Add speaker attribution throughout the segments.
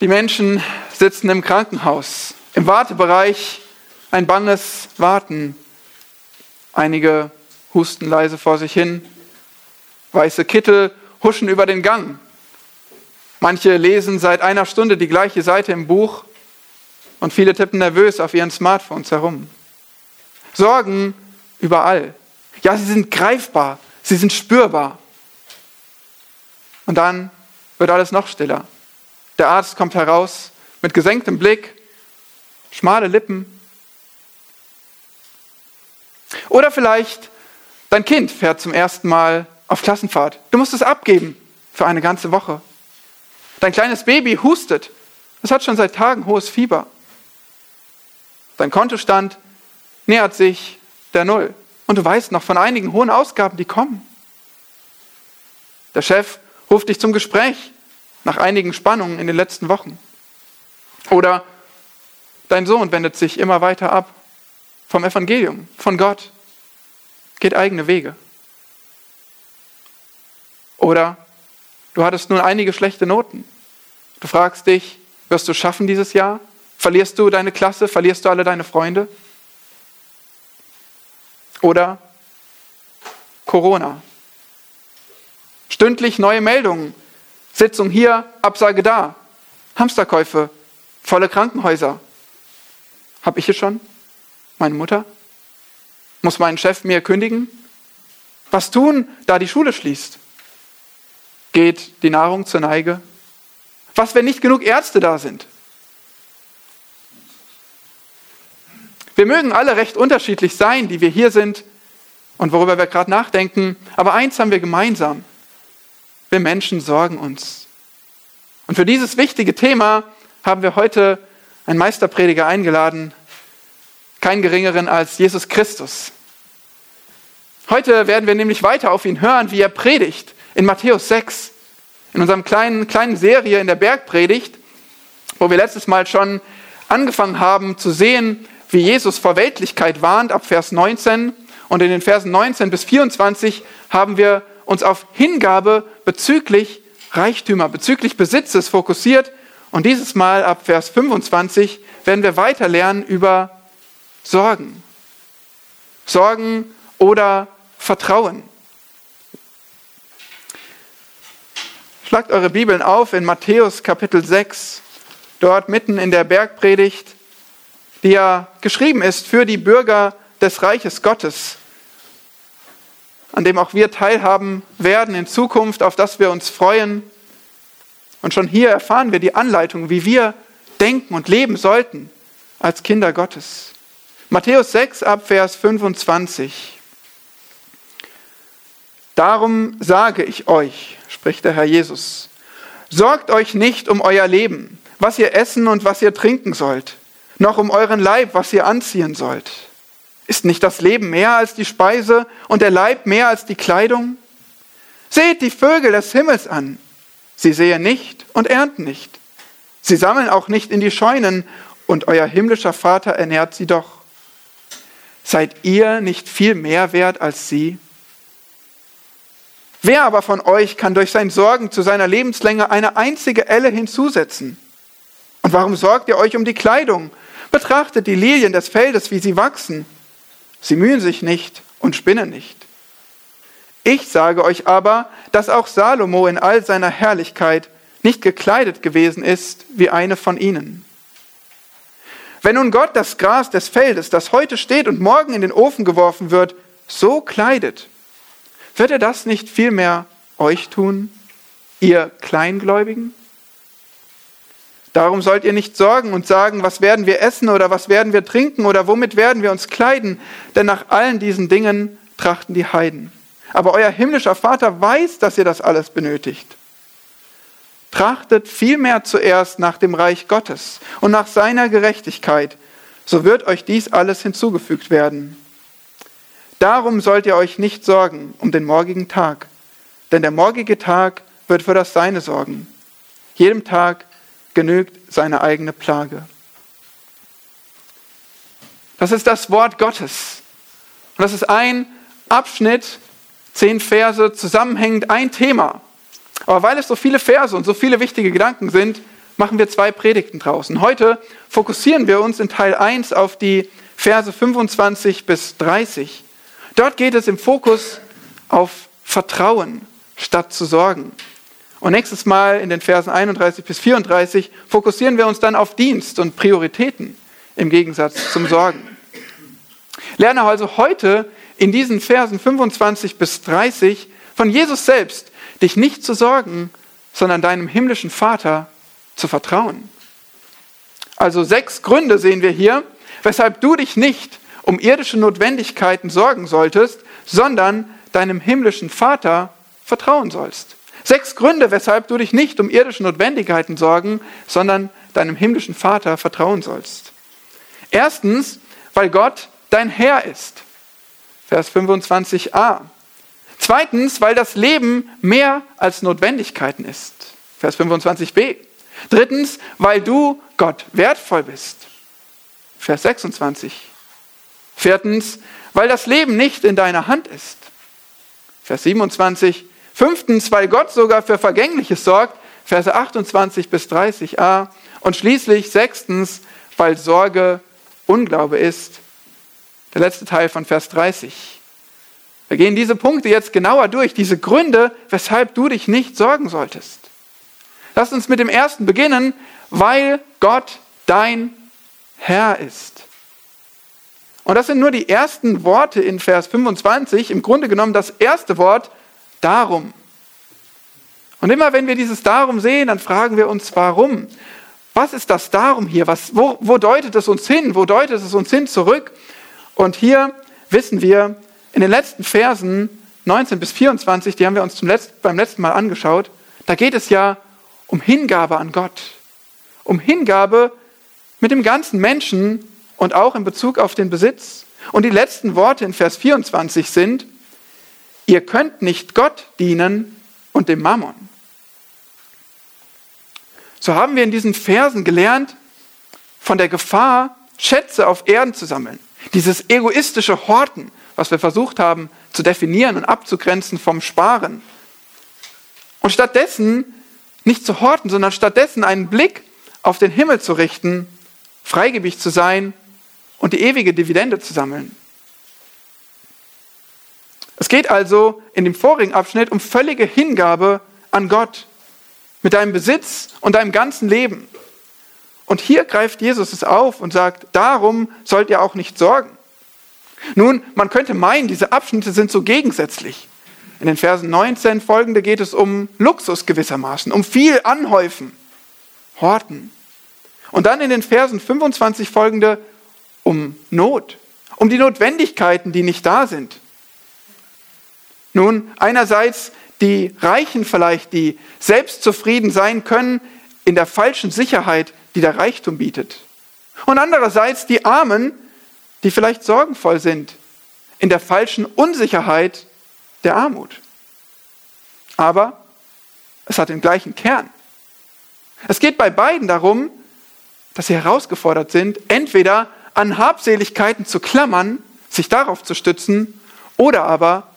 Speaker 1: Die Menschen sitzen im Krankenhaus, im Wartebereich, ein banges Warten. Einige husten leise vor sich hin, weiße Kittel huschen über den Gang. Manche lesen seit einer Stunde die gleiche Seite im Buch und viele tippen nervös auf ihren Smartphones herum. Sorgen überall. Ja, sie sind greifbar, sie sind spürbar. Und dann wird alles noch stiller. Der Arzt kommt heraus mit gesenktem Blick, schmale Lippen. Oder vielleicht dein Kind fährt zum ersten Mal auf Klassenfahrt. Du musst es abgeben für eine ganze Woche. Dein kleines Baby hustet. Es hat schon seit Tagen hohes Fieber. Dein Kontostand nähert sich der Null. Und du weißt noch von einigen hohen Ausgaben, die kommen. Der Chef ruft dich zum Gespräch nach einigen Spannungen in den letzten Wochen. Oder dein Sohn wendet sich immer weiter ab vom Evangelium, von Gott, geht eigene Wege. Oder du hattest nun einige schlechte Noten. Du fragst dich, wirst du schaffen dieses Jahr? Verlierst du deine Klasse? Verlierst du alle deine Freunde? Oder Corona. Stündlich neue Meldungen. Sitzung hier, Absage da. Hamsterkäufe, volle Krankenhäuser. Hab ich es schon? Meine Mutter? Muss mein Chef mir kündigen? Was tun, da die Schule schließt? Geht die Nahrung zur Neige? Was, wenn nicht genug Ärzte da sind? Wir mögen alle recht unterschiedlich sein, die wir hier sind und worüber wir gerade nachdenken, aber eins haben wir gemeinsam. Wir Menschen sorgen uns. Und für dieses wichtige Thema haben wir heute einen Meisterprediger eingeladen, keinen geringeren als Jesus Christus. Heute werden wir nämlich weiter auf ihn hören, wie er predigt in Matthäus 6, in unserem kleinen, kleinen Serie in der Bergpredigt, wo wir letztes Mal schon angefangen haben zu sehen, wie Jesus vor Weltlichkeit warnt, ab Vers 19. Und in den Versen 19 bis 24 haben wir uns auf Hingabe bezüglich Reichtümer, bezüglich Besitzes fokussiert. Und dieses Mal ab Vers 25 werden wir weiter lernen über Sorgen. Sorgen oder Vertrauen. Schlagt eure Bibeln auf in Matthäus Kapitel 6, dort mitten in der Bergpredigt die ja geschrieben ist für die Bürger des Reiches Gottes, an dem auch wir teilhaben werden in Zukunft, auf das wir uns freuen. Und schon hier erfahren wir die Anleitung, wie wir denken und leben sollten als Kinder Gottes. Matthäus 6 ab Vers 25. Darum sage ich euch, spricht der Herr Jesus, sorgt euch nicht um euer Leben, was ihr essen und was ihr trinken sollt noch um euren Leib, was ihr anziehen sollt. Ist nicht das Leben mehr als die Speise und der Leib mehr als die Kleidung? Seht die Vögel des Himmels an. Sie sehen nicht und ernten nicht. Sie sammeln auch nicht in die Scheunen und euer himmlischer Vater ernährt sie doch. Seid ihr nicht viel mehr wert als sie? Wer aber von euch kann durch sein Sorgen zu seiner Lebenslänge eine einzige Elle hinzusetzen? Und warum sorgt ihr euch um die Kleidung? Betrachtet die Lilien des Feldes, wie sie wachsen. Sie mühen sich nicht und spinnen nicht. Ich sage euch aber, dass auch Salomo in all seiner Herrlichkeit nicht gekleidet gewesen ist wie eine von ihnen. Wenn nun Gott das Gras des Feldes, das heute steht und morgen in den Ofen geworfen wird, so kleidet, wird er das nicht vielmehr euch tun, ihr Kleingläubigen? Darum sollt ihr nicht sorgen und sagen, was werden wir essen oder was werden wir trinken oder womit werden wir uns kleiden, denn nach allen diesen Dingen trachten die Heiden. Aber euer himmlischer Vater weiß, dass ihr das alles benötigt. Trachtet vielmehr zuerst nach dem Reich Gottes und nach seiner Gerechtigkeit, so wird euch dies alles hinzugefügt werden. Darum sollt ihr euch nicht sorgen um den morgigen Tag, denn der morgige Tag wird für das Seine sorgen. Jedem Tag genügt seine eigene Plage. Das ist das Wort Gottes. Und das ist ein Abschnitt, zehn Verse, zusammenhängend ein Thema. Aber weil es so viele Verse und so viele wichtige Gedanken sind, machen wir zwei Predigten draußen. Heute fokussieren wir uns in Teil 1 auf die Verse 25 bis 30. Dort geht es im Fokus auf Vertrauen statt zu sorgen. Und nächstes Mal in den Versen 31 bis 34 fokussieren wir uns dann auf Dienst und Prioritäten im Gegensatz zum Sorgen. Lerne also heute in diesen Versen 25 bis 30 von Jesus selbst, dich nicht zu sorgen, sondern deinem himmlischen Vater zu vertrauen. Also sechs Gründe sehen wir hier, weshalb du dich nicht um irdische Notwendigkeiten sorgen solltest, sondern deinem himmlischen Vater vertrauen sollst. Sechs Gründe, weshalb du dich nicht um irdische Notwendigkeiten sorgen, sondern deinem himmlischen Vater vertrauen sollst. Erstens, weil Gott dein Herr ist. Vers 25a. Zweitens, weil das Leben mehr als Notwendigkeiten ist. Vers 25b. Drittens, weil du Gott wertvoll bist. Vers 26. Viertens, weil das Leben nicht in deiner Hand ist. Vers 27. Fünftens, weil Gott sogar für Vergängliches sorgt. Verse 28 bis 30a. Und schließlich sechstens, weil Sorge Unglaube ist. Der letzte Teil von Vers 30. Wir gehen diese Punkte jetzt genauer durch, diese Gründe, weshalb du dich nicht sorgen solltest. Lass uns mit dem ersten beginnen, weil Gott dein Herr ist. Und das sind nur die ersten Worte in Vers 25, im Grunde genommen das erste Wort, darum. Und immer wenn wir dieses darum sehen, dann fragen wir uns, warum? Was ist das darum hier? Was, wo, wo deutet es uns hin? Wo deutet es uns hin zurück? Und hier wissen wir, in den letzten Versen 19 bis 24, die haben wir uns zum letzten, beim letzten Mal angeschaut, da geht es ja um Hingabe an Gott, um Hingabe mit dem ganzen Menschen und auch in Bezug auf den Besitz. Und die letzten Worte in Vers 24 sind, ihr könnt nicht Gott dienen und dem Mammon. So haben wir in diesen Versen gelernt von der Gefahr, Schätze auf Erden zu sammeln. Dieses egoistische Horten, was wir versucht haben zu definieren und abzugrenzen vom Sparen. Und stattdessen nicht zu horten, sondern stattdessen einen Blick auf den Himmel zu richten, freigebig zu sein und die ewige Dividende zu sammeln. Es geht also in dem vorigen Abschnitt um völlige Hingabe an Gott mit deinem Besitz und deinem ganzen Leben. Und hier greift Jesus es auf und sagt, darum sollt ihr auch nicht sorgen. Nun, man könnte meinen, diese Abschnitte sind so gegensätzlich. In den Versen 19 folgende geht es um Luxus gewissermaßen, um viel anhäufen, horten. Und dann in den Versen 25 folgende um Not, um die Notwendigkeiten, die nicht da sind. Nun, einerseits die Reichen vielleicht, die selbstzufrieden sein können in der falschen Sicherheit, die der Reichtum bietet. Und andererseits die Armen, die vielleicht sorgenvoll sind in der falschen Unsicherheit, der Armut. Aber es hat den gleichen Kern. Es geht bei beiden darum, dass sie herausgefordert sind, entweder an Habseligkeiten zu klammern, sich darauf zu stützen, oder aber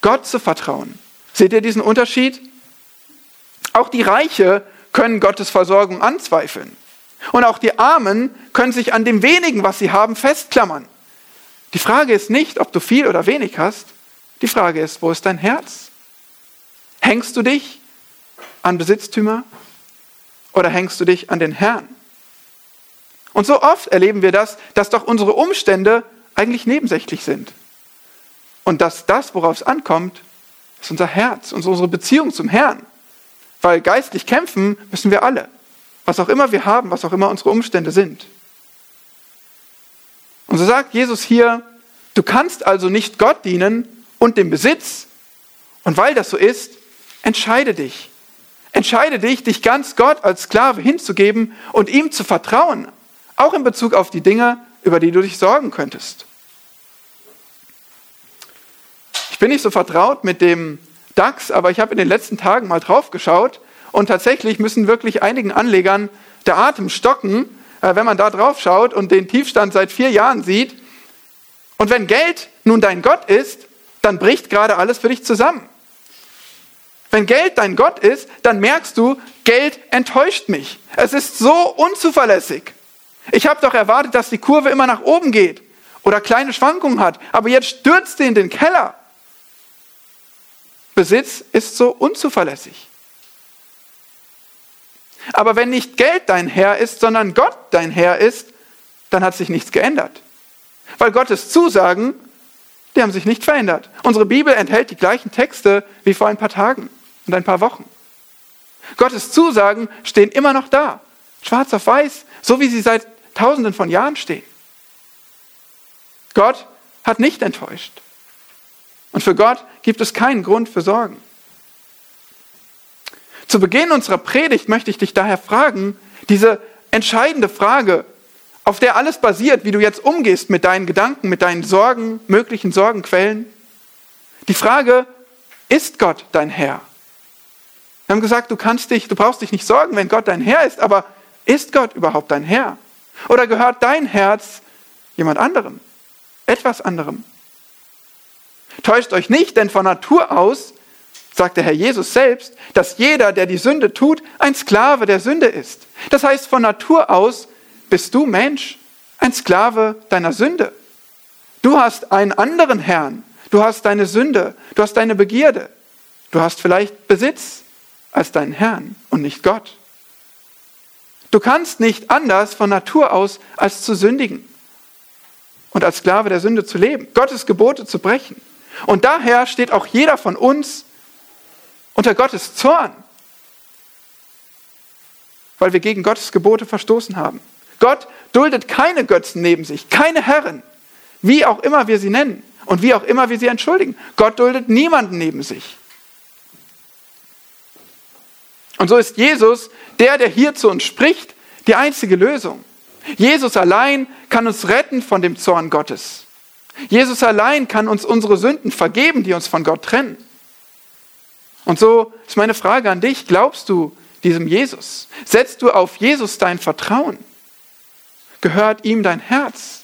Speaker 1: Gott zu vertrauen. Seht ihr diesen Unterschied? Auch die Reiche können Gottes Versorgung anzweifeln. Und auch die Armen können sich an dem wenigen, was sie haben, festklammern. Die Frage ist nicht, ob du viel oder wenig hast, die Frage ist, wo ist dein Herz? Hängst du dich an Besitztümer oder hängst du dich an den Herrn? Und so oft erleben wir das, dass doch unsere Umstände eigentlich nebensächlich sind. Und dass das, worauf es ankommt, ist unser Herz unsere Beziehung zum Herrn. Weil geistlich kämpfen müssen wir alle. Was auch immer wir haben, was auch immer unsere Umstände sind. Und so sagt Jesus hier, du kannst also nicht Gott dienen und dem Besitz. Und weil das so ist, entscheide dich. Entscheide dich, dich ganz Gott als Sklave hinzugeben und ihm zu vertrauen, auch in Bezug auf die Dinge, über die du dich sorgen könntest. Ich bin nicht so vertraut mit dem DAX, aber ich habe in den letzten Tagen mal drauf geschaut und tatsächlich müssen wirklich einigen Anlegern der Atem stocken, äh, wenn man da drauf schaut und den Tiefstand seit vier Jahren sieht. Und wenn Geld nun dein Gott ist, dann bricht gerade alles für dich zusammen. Wenn Geld dein Gott ist, dann merkst du, Geld enttäuscht mich. Es ist so unzuverlässig. Ich habe doch erwartet, dass die Kurve immer nach oben geht oder kleine Schwankungen hat, aber jetzt stürzt sie in den Keller. Besitz ist so unzuverlässig. Aber wenn nicht Geld dein Herr ist, sondern Gott dein Herr ist, dann hat sich nichts geändert. Weil Gottes Zusagen, die haben sich nicht verändert. Unsere Bibel enthält die gleichen Texte wie vor ein paar Tagen und ein paar Wochen. Gottes Zusagen stehen immer noch da, schwarz auf weiß, so wie sie seit tausenden von Jahren stehen. Gott hat nicht enttäuscht. Und für Gott gibt es keinen Grund für Sorgen. Zu Beginn unserer Predigt möchte ich dich daher fragen, diese entscheidende Frage, auf der alles basiert, wie du jetzt umgehst mit deinen Gedanken, mit deinen Sorgen, möglichen Sorgenquellen. Die Frage, ist Gott dein Herr? Wir haben gesagt, du kannst dich, du brauchst dich nicht sorgen, wenn Gott dein Herr ist, aber ist Gott überhaupt dein Herr? Oder gehört dein Herz jemand anderem, etwas anderem? Täuscht euch nicht, denn von Natur aus sagt der Herr Jesus selbst, dass jeder, der die Sünde tut, ein Sklave der Sünde ist. Das heißt, von Natur aus bist du Mensch, ein Sklave deiner Sünde. Du hast einen anderen Herrn, du hast deine Sünde, du hast deine Begierde, du hast vielleicht Besitz als deinen Herrn und nicht Gott. Du kannst nicht anders von Natur aus als zu sündigen und als Sklave der Sünde zu leben, Gottes Gebote zu brechen. Und daher steht auch jeder von uns unter Gottes Zorn, weil wir gegen Gottes Gebote verstoßen haben. Gott duldet keine Götzen neben sich, keine Herren, wie auch immer wir sie nennen und wie auch immer wir sie entschuldigen. Gott duldet niemanden neben sich. Und so ist Jesus, der, der hier zu uns spricht, die einzige Lösung. Jesus allein kann uns retten von dem Zorn Gottes. Jesus allein kann uns unsere Sünden vergeben, die uns von Gott trennen. Und so ist meine Frage an dich, glaubst du diesem Jesus? Setzt du auf Jesus dein Vertrauen? Gehört ihm dein Herz?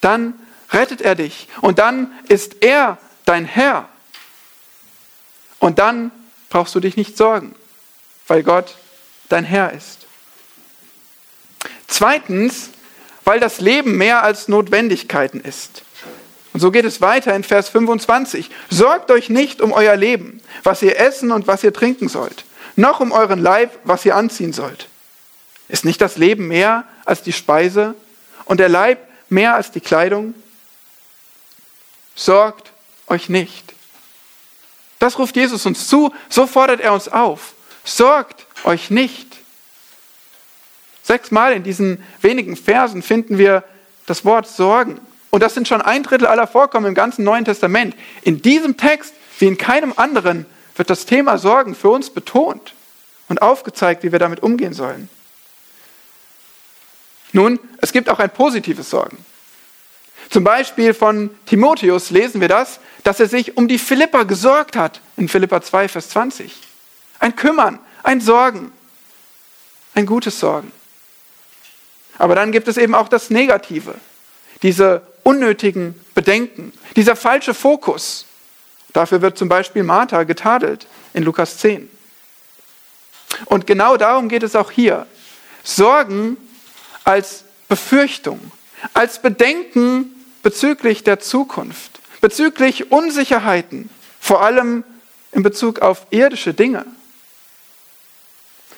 Speaker 1: Dann rettet er dich und dann ist er dein Herr. Und dann brauchst du dich nicht sorgen, weil Gott dein Herr ist. Zweitens, weil das Leben mehr als Notwendigkeiten ist. Und so geht es weiter in Vers 25. Sorgt euch nicht um euer Leben, was ihr essen und was ihr trinken sollt, noch um euren Leib, was ihr anziehen sollt. Ist nicht das Leben mehr als die Speise und der Leib mehr als die Kleidung? Sorgt euch nicht. Das ruft Jesus uns zu, so fordert er uns auf. Sorgt euch nicht. Sechsmal in diesen wenigen Versen finden wir das Wort Sorgen. Und das sind schon ein Drittel aller Vorkommen im ganzen Neuen Testament. In diesem Text, wie in keinem anderen, wird das Thema Sorgen für uns betont und aufgezeigt, wie wir damit umgehen sollen. Nun, es gibt auch ein positives Sorgen. Zum Beispiel von Timotheus lesen wir das, dass er sich um die Philippa gesorgt hat, in Philippa 2, Vers 20. Ein Kümmern, ein Sorgen, ein gutes Sorgen. Aber dann gibt es eben auch das Negative, diese unnötigen Bedenken, dieser falsche Fokus. Dafür wird zum Beispiel Martha getadelt in Lukas 10. Und genau darum geht es auch hier. Sorgen als Befürchtung, als Bedenken bezüglich der Zukunft, bezüglich Unsicherheiten, vor allem in Bezug auf irdische Dinge.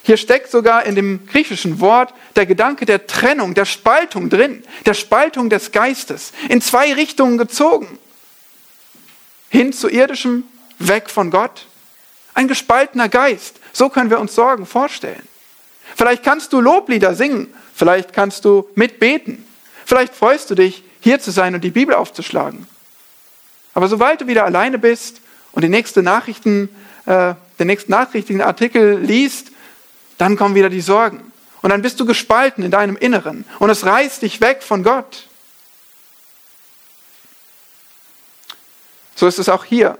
Speaker 1: Hier steckt sogar in dem griechischen Wort der Gedanke der Trennung, der Spaltung drin, der Spaltung des Geistes, in zwei Richtungen gezogen. Hin zu irdischem, weg von Gott. Ein gespaltener Geist, so können wir uns Sorgen vorstellen. Vielleicht kannst du Loblieder singen, vielleicht kannst du mitbeten, vielleicht freust du dich, hier zu sein und die Bibel aufzuschlagen. Aber sobald du wieder alleine bist und die nächste Nachrichten, äh, den nächsten Nachrichtenartikel liest, dann kommen wieder die Sorgen. Und dann bist du gespalten in deinem Inneren und es reißt dich weg von Gott. So ist es auch hier.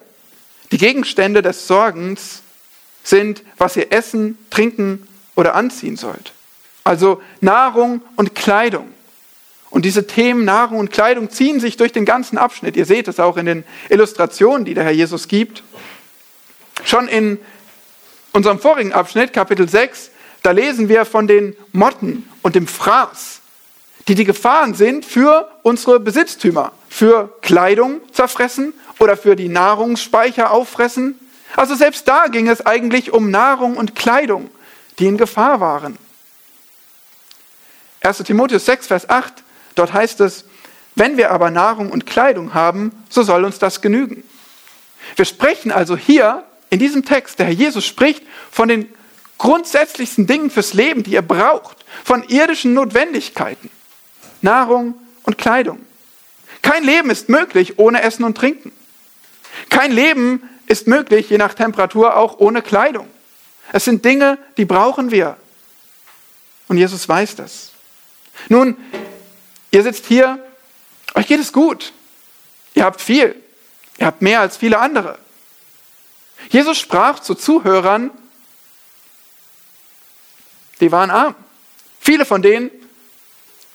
Speaker 1: Die Gegenstände des Sorgens sind, was ihr essen, trinken oder anziehen sollt. Also Nahrung und Kleidung. Und diese Themen Nahrung und Kleidung ziehen sich durch den ganzen Abschnitt. Ihr seht es auch in den Illustrationen, die der Herr Jesus gibt. Schon in unserem vorigen Abschnitt, Kapitel 6, da lesen wir von den Motten und dem Fraß, die die Gefahren sind für unsere Besitztümer, für Kleidung zerfressen oder für die Nahrungsspeicher auffressen. Also selbst da ging es eigentlich um Nahrung und Kleidung, die in Gefahr waren. 1 Timotheus 6, Vers 8, dort heißt es, wenn wir aber Nahrung und Kleidung haben, so soll uns das genügen. Wir sprechen also hier in diesem Text, der Herr Jesus spricht von den grundsätzlichsten Dingen fürs Leben, die ihr braucht, von irdischen Notwendigkeiten, Nahrung und Kleidung. Kein Leben ist möglich ohne Essen und Trinken. Kein Leben ist möglich, je nach Temperatur, auch ohne Kleidung. Es sind Dinge, die brauchen wir. Und Jesus weiß das. Nun, ihr sitzt hier, euch geht es gut. Ihr habt viel. Ihr habt mehr als viele andere. Jesus sprach zu Zuhörern, die waren arm. Viele von denen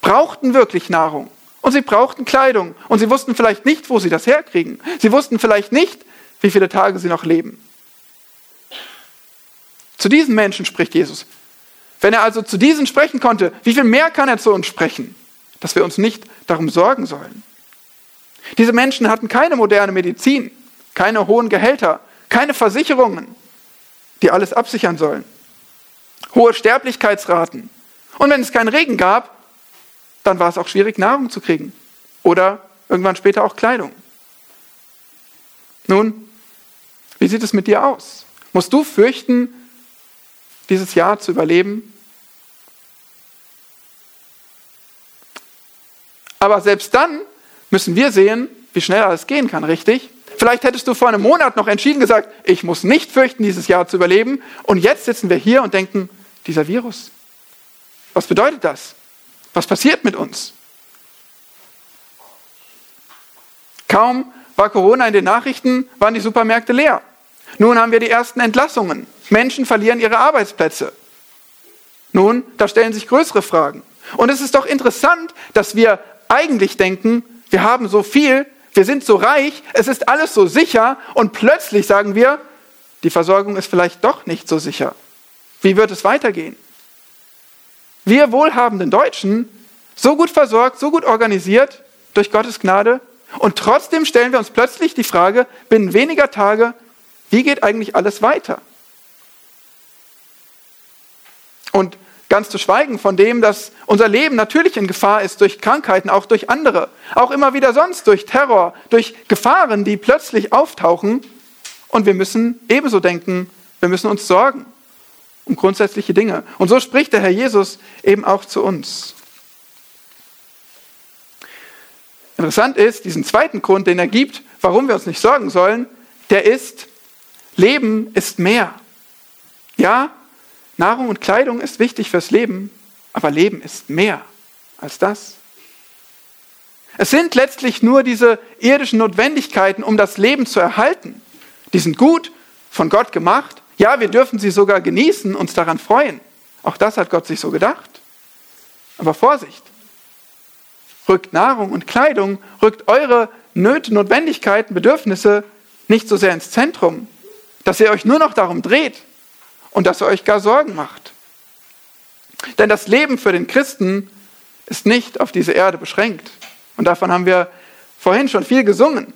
Speaker 1: brauchten wirklich Nahrung und sie brauchten Kleidung und sie wussten vielleicht nicht, wo sie das herkriegen. Sie wussten vielleicht nicht, wie viele Tage sie noch leben. Zu diesen Menschen spricht Jesus. Wenn er also zu diesen sprechen konnte, wie viel mehr kann er zu uns sprechen, dass wir uns nicht darum sorgen sollen? Diese Menschen hatten keine moderne Medizin, keine hohen Gehälter, keine Versicherungen, die alles absichern sollen. Hohe Sterblichkeitsraten. Und wenn es keinen Regen gab, dann war es auch schwierig, Nahrung zu kriegen. Oder irgendwann später auch Kleidung. Nun, wie sieht es mit dir aus? Musst du fürchten, dieses Jahr zu überleben? Aber selbst dann müssen wir sehen, wie schnell alles gehen kann, richtig? Vielleicht hättest du vor einem Monat noch entschieden gesagt, ich muss nicht fürchten, dieses Jahr zu überleben. Und jetzt sitzen wir hier und denken, dieser Virus, was bedeutet das? Was passiert mit uns? Kaum war Corona in den Nachrichten, waren die Supermärkte leer. Nun haben wir die ersten Entlassungen. Menschen verlieren ihre Arbeitsplätze. Nun, da stellen sich größere Fragen. Und es ist doch interessant, dass wir eigentlich denken, wir haben so viel, wir sind so reich, es ist alles so sicher und plötzlich sagen wir, die Versorgung ist vielleicht doch nicht so sicher. Wie wird es weitergehen? Wir wohlhabenden Deutschen, so gut versorgt, so gut organisiert durch Gottes Gnade und trotzdem stellen wir uns plötzlich die Frage, binnen weniger Tage, wie geht eigentlich alles weiter? Und Ganz zu schweigen von dem, dass unser Leben natürlich in Gefahr ist durch Krankheiten, auch durch andere, auch immer wieder sonst durch Terror, durch Gefahren, die plötzlich auftauchen. Und wir müssen ebenso denken, wir müssen uns sorgen um grundsätzliche Dinge. Und so spricht der Herr Jesus eben auch zu uns. Interessant ist, diesen zweiten Grund, den er gibt, warum wir uns nicht sorgen sollen, der ist, Leben ist mehr. Ja, Nahrung und Kleidung ist wichtig fürs Leben, aber Leben ist mehr als das. Es sind letztlich nur diese irdischen Notwendigkeiten, um das Leben zu erhalten. Die sind gut, von Gott gemacht. Ja, wir dürfen sie sogar genießen, uns daran freuen. Auch das hat Gott sich so gedacht. Aber Vorsicht! Rückt Nahrung und Kleidung, rückt eure Nöte, Notwendigkeiten, Bedürfnisse nicht so sehr ins Zentrum, dass ihr euch nur noch darum dreht, und dass er euch gar Sorgen macht. Denn das Leben für den Christen ist nicht auf diese Erde beschränkt. Und davon haben wir vorhin schon viel gesungen.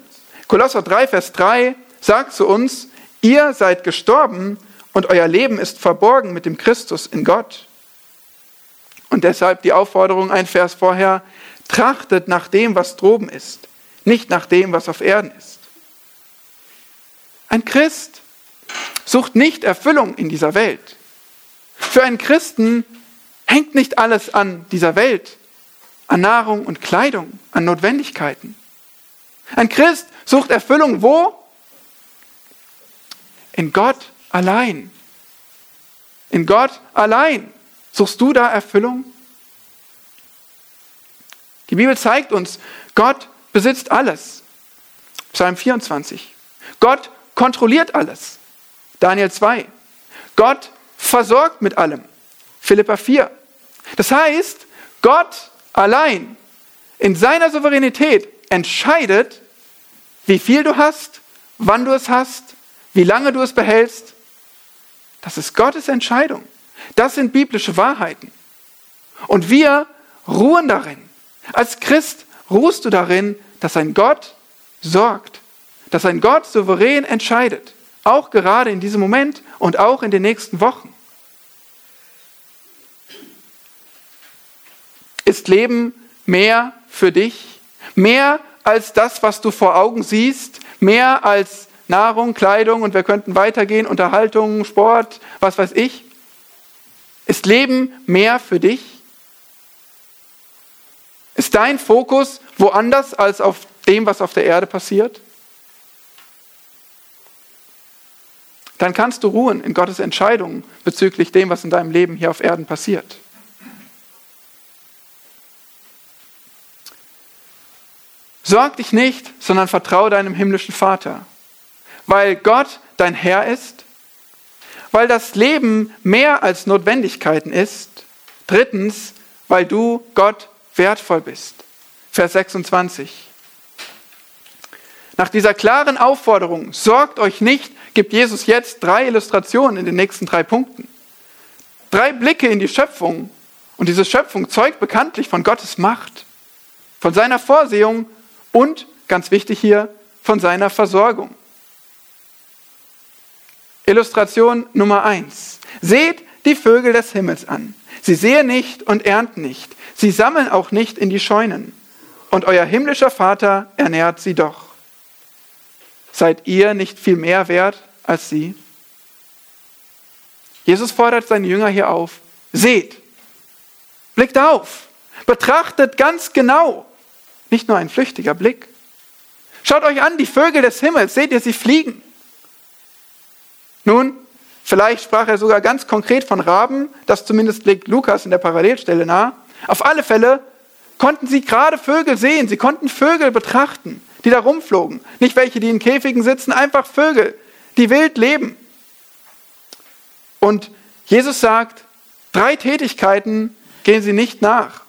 Speaker 1: Kolosser 3, Vers 3 sagt zu uns, ihr seid gestorben und euer Leben ist verborgen mit dem Christus in Gott. Und deshalb die Aufforderung, ein Vers vorher, trachtet nach dem, was droben ist, nicht nach dem, was auf Erden ist. Ein Christ sucht nicht Erfüllung in dieser Welt. Für einen Christen hängt nicht alles an dieser Welt, an Nahrung und Kleidung, an Notwendigkeiten. Ein Christ sucht Erfüllung wo? In Gott allein. In Gott allein. Suchst du da Erfüllung? Die Bibel zeigt uns, Gott besitzt alles. Psalm 24. Gott kontrolliert alles. Daniel 2. Gott versorgt mit allem. Philippa 4. Das heißt, Gott allein in seiner Souveränität entscheidet, wie viel du hast, wann du es hast, wie lange du es behältst, das ist Gottes Entscheidung. Das sind biblische Wahrheiten. Und wir ruhen darin. Als Christ ruhst du darin, dass ein Gott sorgt, dass ein Gott souverän entscheidet, auch gerade in diesem Moment und auch in den nächsten Wochen. Ist Leben mehr für dich? Mehr als das, was du vor Augen siehst? Mehr als Nahrung, Kleidung und wir könnten weitergehen, Unterhaltung, Sport, was weiß ich? Ist Leben mehr für dich? Ist dein Fokus woanders als auf dem, was auf der Erde passiert? Dann kannst du ruhen in Gottes Entscheidungen bezüglich dem, was in deinem Leben hier auf Erden passiert. Sorg dich nicht, sondern vertraue deinem himmlischen Vater weil Gott dein Herr ist, weil das Leben mehr als Notwendigkeiten ist. Drittens, weil du Gott wertvoll bist. Vers 26. Nach dieser klaren Aufforderung, sorgt euch nicht, gibt Jesus jetzt drei Illustrationen in den nächsten drei Punkten. Drei Blicke in die Schöpfung. Und diese Schöpfung zeugt bekanntlich von Gottes Macht, von seiner Vorsehung und, ganz wichtig hier, von seiner Versorgung. Illustration Nummer eins. Seht die Vögel des Himmels an. Sie sehen nicht und ernten nicht. Sie sammeln auch nicht in die Scheunen. Und euer himmlischer Vater ernährt sie doch. Seid ihr nicht viel mehr wert als sie? Jesus fordert seine Jünger hier auf. Seht, blickt auf, betrachtet ganz genau. Nicht nur ein flüchtiger Blick. Schaut euch an, die Vögel des Himmels, seht ihr sie fliegen? Nun, vielleicht sprach er sogar ganz konkret von Raben, das zumindest legt Lukas in der Parallelstelle nahe. Auf alle Fälle konnten sie gerade Vögel sehen, sie konnten Vögel betrachten, die da rumflogen. Nicht welche, die in Käfigen sitzen, einfach Vögel, die wild leben. Und Jesus sagt, drei Tätigkeiten gehen sie nicht nach.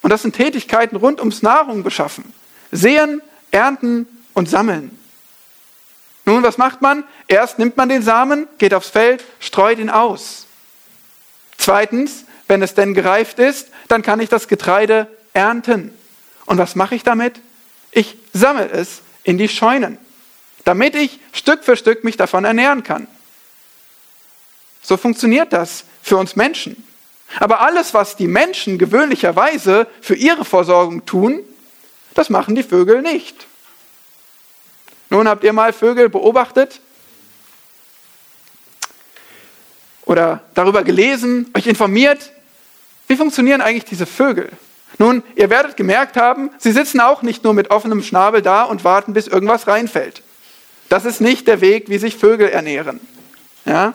Speaker 1: Und das sind Tätigkeiten rund ums Nahrung beschaffen. Sehen, ernten und sammeln. Nun, was macht man? Erst nimmt man den Samen, geht aufs Feld, streut ihn aus. Zweitens, wenn es denn gereift ist, dann kann ich das Getreide ernten. Und was mache ich damit? Ich sammle es in die Scheunen, damit ich Stück für Stück mich davon ernähren kann. So funktioniert das für uns Menschen. Aber alles, was die Menschen gewöhnlicherweise für ihre Versorgung tun, das machen die Vögel nicht. Nun habt ihr mal Vögel beobachtet oder darüber gelesen, euch informiert, wie funktionieren eigentlich diese Vögel? Nun, ihr werdet gemerkt haben, sie sitzen auch nicht nur mit offenem Schnabel da und warten, bis irgendwas reinfällt. Das ist nicht der Weg, wie sich Vögel ernähren. Ja?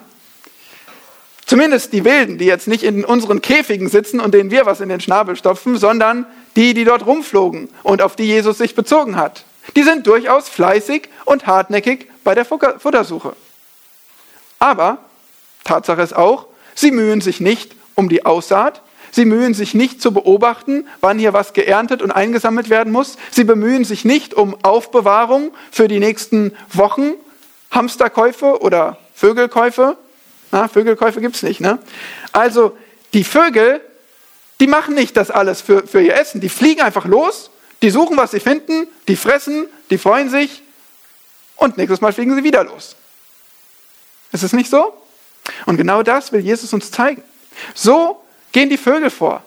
Speaker 1: Zumindest die Wilden, die jetzt nicht in unseren Käfigen sitzen und denen wir was in den Schnabel stopfen, sondern die, die dort rumflogen und auf die Jesus sich bezogen hat. Die sind durchaus fleißig und hartnäckig bei der Futtersuche. Aber Tatsache ist auch, sie mühen sich nicht um die Aussaat, sie mühen sich nicht zu beobachten, wann hier was geerntet und eingesammelt werden muss, sie bemühen sich nicht um Aufbewahrung für die nächsten Wochen, Hamsterkäufe oder Vögelkäufe. Na, Vögelkäufe gibt es nicht. Ne? Also die Vögel, die machen nicht das alles für, für ihr Essen, die fliegen einfach los die suchen, was sie finden, die fressen, die freuen sich und nächstes Mal fliegen sie wieder los. Ist es nicht so? Und genau das will Jesus uns zeigen. So gehen die Vögel vor.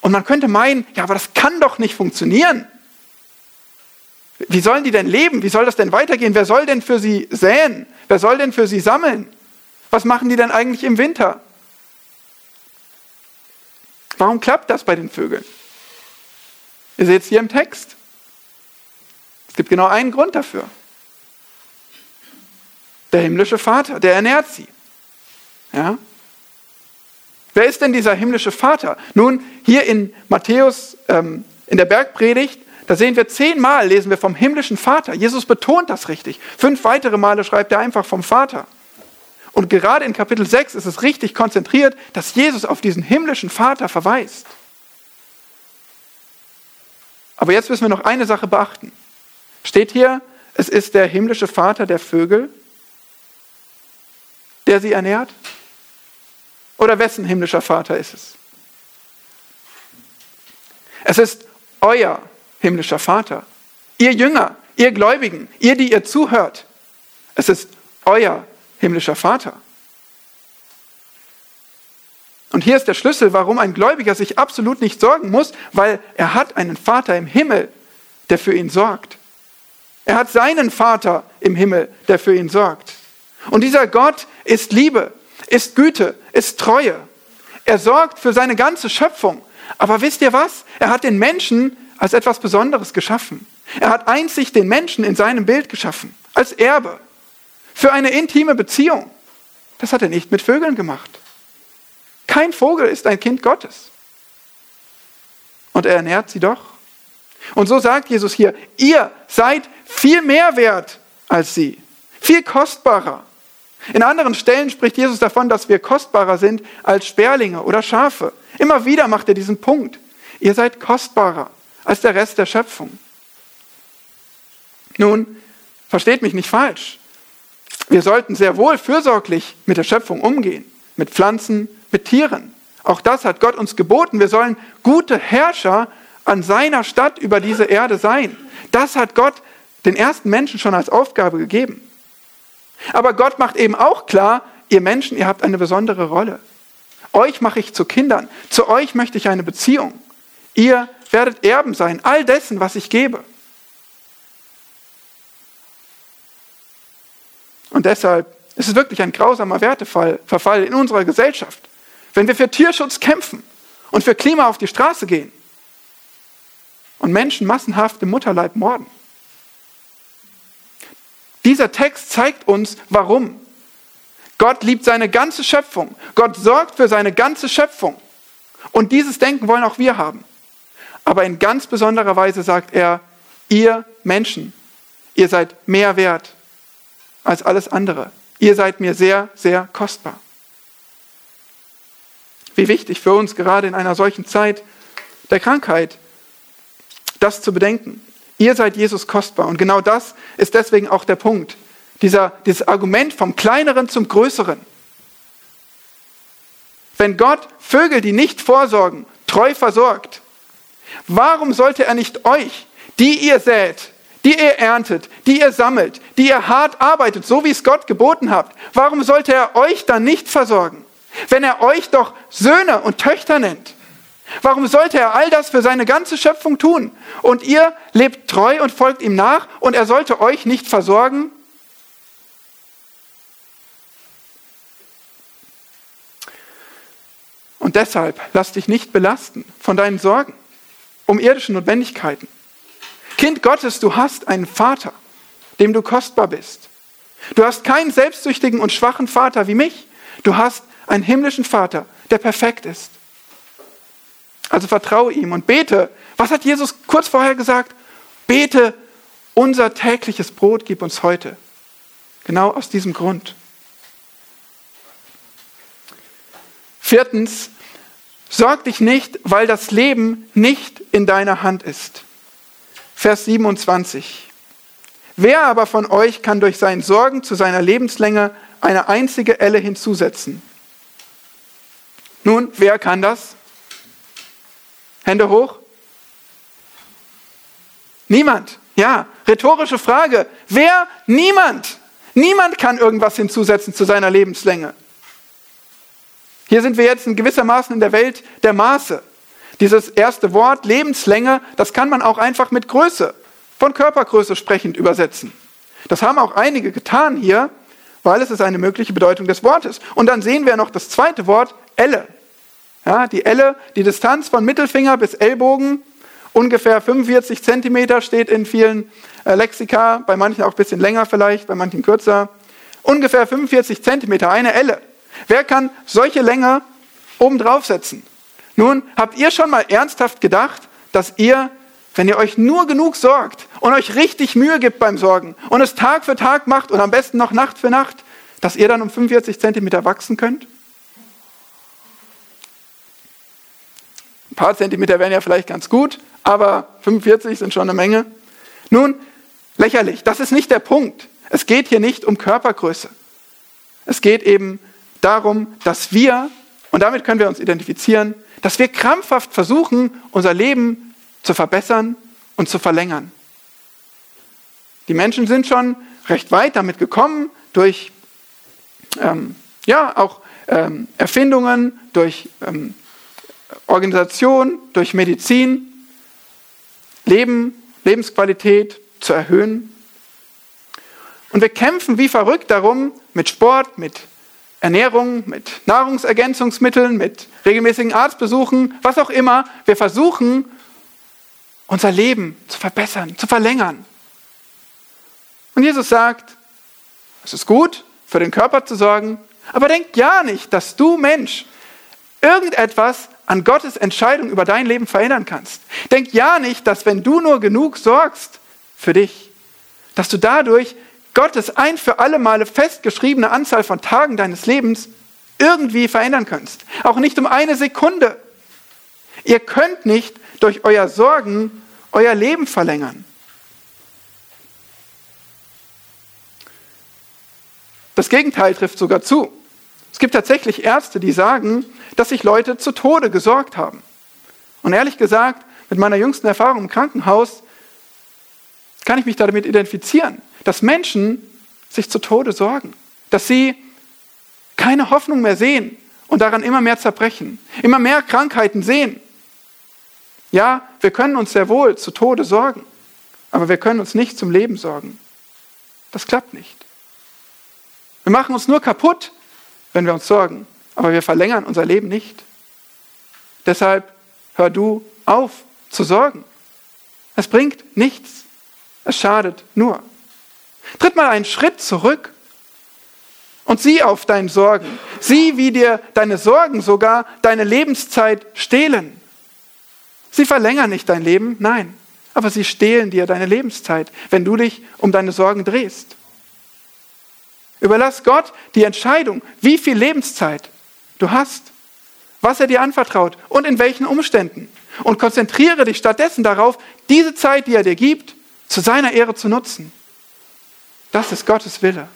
Speaker 1: Und man könnte meinen, ja, aber das kann doch nicht funktionieren. Wie sollen die denn leben? Wie soll das denn weitergehen? Wer soll denn für sie säen? Wer soll denn für sie sammeln? Was machen die denn eigentlich im Winter? Warum klappt das bei den Vögeln? Ihr seht es hier im Text. Es gibt genau einen Grund dafür. Der himmlische Vater, der ernährt sie. Ja? Wer ist denn dieser himmlische Vater? Nun, hier in Matthäus, ähm, in der Bergpredigt, da sehen wir zehnmal, lesen wir vom himmlischen Vater. Jesus betont das richtig. Fünf weitere Male schreibt er einfach vom Vater. Und gerade in Kapitel 6 ist es richtig konzentriert, dass Jesus auf diesen himmlischen Vater verweist. Aber jetzt müssen wir noch eine Sache beachten. Steht hier, es ist der himmlische Vater der Vögel? der sie ernährt? Oder wessen himmlischer Vater ist es? Es ist euer himmlischer Vater. Ihr Jünger, ihr Gläubigen, ihr, die ihr zuhört. Es ist euer himmlischer Vater. Und hier ist der Schlüssel, warum ein Gläubiger sich absolut nicht sorgen muss, weil er hat einen Vater im Himmel, der für ihn sorgt. Er hat seinen Vater im Himmel, der für ihn sorgt. Und dieser Gott ist Liebe, ist Güte, ist Treue. Er sorgt für seine ganze Schöpfung. Aber wisst ihr was? Er hat den Menschen als etwas Besonderes geschaffen. Er hat einzig den Menschen in seinem Bild geschaffen, als Erbe, für eine intime Beziehung. Das hat er nicht mit Vögeln gemacht. Kein Vogel ist ein Kind Gottes. Und er ernährt sie doch. Und so sagt Jesus hier, ihr seid viel mehr wert als sie, viel kostbarer. In anderen Stellen spricht Jesus davon, dass wir kostbarer sind als Sperlinge oder Schafe. Immer wieder macht er diesen Punkt. Ihr seid kostbarer als der Rest der Schöpfung. Nun, versteht mich nicht falsch. Wir sollten sehr wohl fürsorglich mit der Schöpfung umgehen, mit Pflanzen, mit Tieren. Auch das hat Gott uns geboten. Wir sollen gute Herrscher an seiner Stadt über diese Erde sein. Das hat Gott den ersten Menschen schon als Aufgabe gegeben. Aber Gott macht eben auch klar, ihr Menschen, ihr habt eine besondere Rolle. Euch mache ich zu Kindern. Zu euch möchte ich eine Beziehung. Ihr werdet Erben sein, all dessen, was ich gebe. Und deshalb ist es wirklich ein grausamer Werteverfall in unserer Gesellschaft, wenn wir für Tierschutz kämpfen und für Klima auf die Straße gehen und Menschen massenhaft im Mutterleib morden. Dieser Text zeigt uns, warum. Gott liebt seine ganze Schöpfung. Gott sorgt für seine ganze Schöpfung. Und dieses Denken wollen auch wir haben. Aber in ganz besonderer Weise sagt er, ihr Menschen, ihr seid mehr wert als alles andere. Ihr seid mir sehr, sehr kostbar. Wie wichtig für uns gerade in einer solchen Zeit der Krankheit, das zu bedenken. Ihr seid Jesus kostbar. Und genau das ist deswegen auch der Punkt. Dieser, dieses Argument vom Kleineren zum Größeren. Wenn Gott Vögel, die nicht vorsorgen, treu versorgt, warum sollte er nicht euch, die ihr sät, die ihr erntet, die ihr sammelt, die ihr hart arbeitet, so wie es Gott geboten habt, warum sollte er euch dann nicht versorgen? Wenn er euch doch Söhne und Töchter nennt, warum sollte er all das für seine ganze Schöpfung tun? Und ihr lebt treu und folgt ihm nach und er sollte euch nicht versorgen? Und deshalb lass dich nicht belasten von deinen Sorgen um irdische Notwendigkeiten. Kind Gottes, du hast einen Vater, dem du kostbar bist. Du hast keinen selbstsüchtigen und schwachen Vater wie mich. Du hast einen himmlischen Vater, der perfekt ist. Also vertraue ihm und bete. Was hat Jesus kurz vorher gesagt? Bete, unser tägliches Brot gib uns heute. Genau aus diesem Grund. Viertens, sorg dich nicht, weil das Leben nicht in deiner Hand ist. Vers 27. Wer aber von euch kann durch sein Sorgen zu seiner Lebenslänge eine einzige Elle hinzusetzen? Nun, wer kann das? Hände hoch. Niemand. Ja, rhetorische Frage. Wer? Niemand. Niemand kann irgendwas hinzusetzen zu seiner Lebenslänge. Hier sind wir jetzt in gewissermaßen in der Welt der Maße. Dieses erste Wort, Lebenslänge, das kann man auch einfach mit Größe, von Körpergröße sprechend übersetzen. Das haben auch einige getan hier, weil es ist eine mögliche Bedeutung des Wortes. Und dann sehen wir noch das zweite Wort, Elle. Ja, die Elle, die Distanz von Mittelfinger bis Ellbogen, ungefähr 45 Zentimeter, steht in vielen äh, Lexika, bei manchen auch ein bisschen länger vielleicht, bei manchen kürzer. Ungefähr 45 Zentimeter, eine Elle. Wer kann solche Länge oben draufsetzen? Nun, habt ihr schon mal ernsthaft gedacht, dass ihr, wenn ihr euch nur genug sorgt und euch richtig Mühe gibt beim Sorgen und es Tag für Tag macht und am besten noch Nacht für Nacht, dass ihr dann um 45 Zentimeter wachsen könnt? Paar Zentimeter wären ja vielleicht ganz gut, aber 45 sind schon eine Menge. Nun, lächerlich, das ist nicht der Punkt. Es geht hier nicht um Körpergröße. Es geht eben darum, dass wir, und damit können wir uns identifizieren, dass wir krampfhaft versuchen, unser Leben zu verbessern und zu verlängern. Die Menschen sind schon recht weit damit gekommen, durch ähm, ja, auch ähm, Erfindungen, durch ähm, Organisation, durch Medizin, Leben, Lebensqualität zu erhöhen. Und wir kämpfen wie verrückt darum, mit Sport, mit Ernährung, mit Nahrungsergänzungsmitteln, mit regelmäßigen Arztbesuchen, was auch immer. Wir versuchen, unser Leben zu verbessern, zu verlängern. Und Jesus sagt, es ist gut, für den Körper zu sorgen, aber denk ja nicht, dass du Mensch irgendetwas an Gottes Entscheidung über dein Leben verändern kannst. Denk ja nicht, dass wenn du nur genug sorgst für dich, dass du dadurch Gottes ein für alle Male festgeschriebene Anzahl von Tagen deines Lebens irgendwie verändern kannst. Auch nicht um eine Sekunde. Ihr könnt nicht durch euer Sorgen euer Leben verlängern. Das Gegenteil trifft sogar zu. Es gibt tatsächlich Ärzte, die sagen, dass sich Leute zu Tode gesorgt haben. Und ehrlich gesagt, mit meiner jüngsten Erfahrung im Krankenhaus kann ich mich damit identifizieren, dass Menschen sich zu Tode sorgen, dass sie keine Hoffnung mehr sehen und daran immer mehr zerbrechen, immer mehr Krankheiten sehen. Ja, wir können uns sehr wohl zu Tode sorgen, aber wir können uns nicht zum Leben sorgen. Das klappt nicht. Wir machen uns nur kaputt, wenn wir uns sorgen, aber wir verlängern unser Leben nicht. Deshalb hör du auf zu sorgen. Es bringt nichts. Es schadet nur. Tritt mal einen Schritt zurück und sieh auf deine Sorgen. Sieh, wie dir deine Sorgen sogar deine Lebenszeit stehlen. Sie verlängern nicht dein Leben, nein, aber sie stehlen dir deine Lebenszeit, wenn du dich um deine Sorgen drehst. Überlass Gott die Entscheidung, wie viel Lebenszeit du hast, was er dir anvertraut und in welchen Umständen. Und konzentriere dich stattdessen darauf, diese Zeit, die er dir gibt, zu seiner Ehre zu nutzen. Das ist Gottes Wille.